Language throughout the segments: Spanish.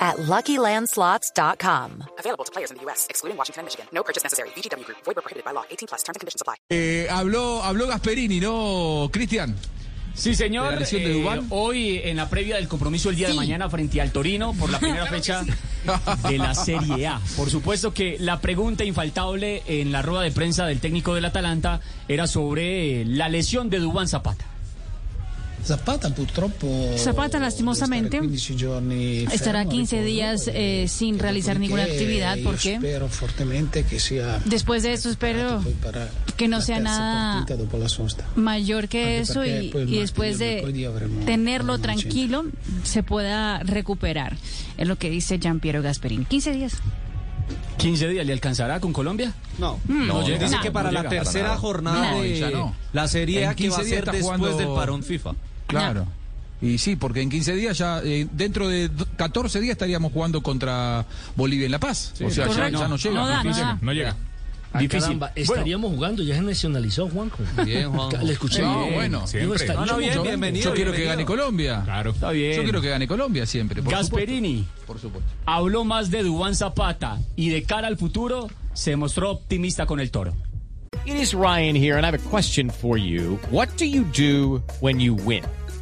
at LuckyLandSlots.com. Available to players in the U.S., excluding Washington and Michigan. No purchase necessary. VGW Group. Void prohibited by law. 18 plus. Terms and conditions apply. Eh, habló, habló Gasperini, ¿no, Cristian? Sí, señor. ¿De la de Eh, Duván? hoy, en la previa del compromiso el día de mañana frente al Torino, por la primera fecha de la Serie A. Por supuesto que la pregunta infaltable en la rueda de prensa del técnico del Atalanta era sobre eh, la lesión de Dubán Zapata. Zapata purtroppo Zapata, lastimosamente, deve stare 15 giorni estará fermo, 15 riposo, días perché- eh, sin realizar ninguna actividad porque spero fortemente che sia después de eso espero que no sea nada partita dopo la sosta. mayor que Anche eso y, después e de tenerlo tranquilo se pueda recuperar. Es lo que dice Giampiero Gasperini. 15 días. 15 días, ¿le alcanzará con Colombia? No, Mm. no, No, dice no, que para no la llega tercera nada. jornada No, de la Serie A que va a 15 días ser después jugando- del parón FIFA. Claro. Y sí, porque en 15 días ya, eh, dentro de do- 14 días estaríamos jugando contra Bolivia en La Paz. o sea, ya, correcto. ya no llega. No da, no da. no llega. Difícil. Caramba, estaríamos jugando, ya se nacionalizó Juanjo. Bien, Juanjo. Le escuché. No, bien. bueno, Digo, estaríamos No, no, bien, Yo, bienvenido, yo quiero que bienvenido. gane Colombia. Claro. Está bien. Yo quiero que gane Colombia siempre. Por Gasperini supuesto. Por supuesto. habló más de Dubán Zapata y de cara al futuro se mostró optimista con el Toro. It is Ryan here, and I have a question for you. What do you do when you win?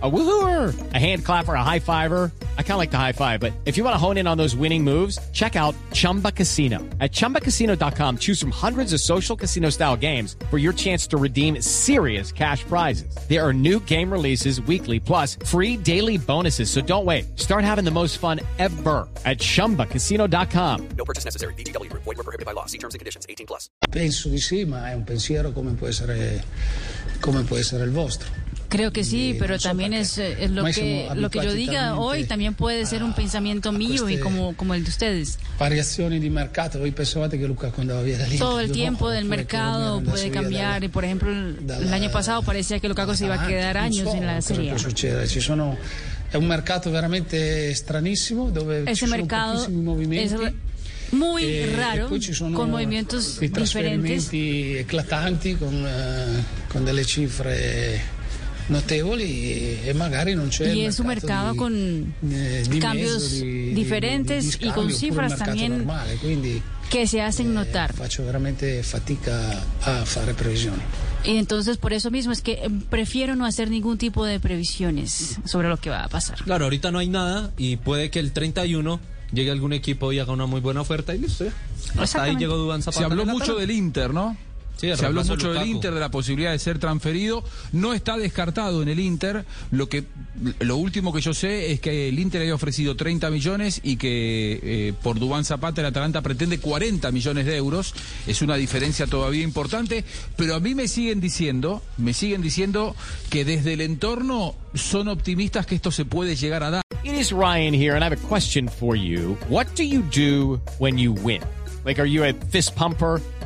A woohooer, a hand clapper, a high fiver. I kind of like the high five, but if you want to hone in on those winning moves, check out Chumba Casino. At chumbacasino.com, choose from hundreds of social casino style games for your chance to redeem serious cash prizes. There are new game releases weekly, plus free daily bonuses. So don't wait. Start having the most fun ever at chumbacasino.com. No purchase necessary. VGW Group. Void where prohibited by law. See terms and conditions. 18 plus. Penso di sì, ma è un pensiero come può essere, come può essere il vostro. Creo que sí, Eh, pero también es, eh, es lo que lo que yo diga hoy también puede ser un pensamiento mío y como como el de ustedes. Variazioni di mercato, voi pensavate che Luca quando andava via da lì Todo el tiempo del mercado puede cambiar y por ejemplo el, año pasado parecía que Lukaku se iba a quedar años en la Serie. Ci sono, è un mercato veramente stranissimo dove ci Ese sono mercado pochissimi movimenti. muy e- raro, ci sono con movimientos diferentes. eclatanti con, eh, con delle cifre Y es un mercado con eh, cambios diferentes di y con cifras también quindi que se hacen notar. faccio veramente fatica a fare previsioni. Y entonces por eso mismo es que eh, prefiero no hacer ningún tipo de previsiones sobre lo que va a pasar. Claro, ahorita no hay nada y puede que el 31 llegue algún equipo y haga una muy buena oferta y listo. Hasta ahí llegó Dubán Zapata. Se habló mucho del Inter, ¿no? Sí, Se habló mucho del. Inter, de la posibilidad de ser transferido. No está descartado en el Inter. Lo que lo último que yo sé es que el Inter había ofrecido 30 millones y que eh, por Dubán Zapata el Atalanta pretende 40 millones de euros. Es una diferencia todavía importante. Pero a mí me siguen diciendo, me siguen diciendo que desde el entorno son optimistas que esto se puede llegar a dar. It is Ryan here, and I have a question for you. What do you do when you win? Like, are you a fist pumper?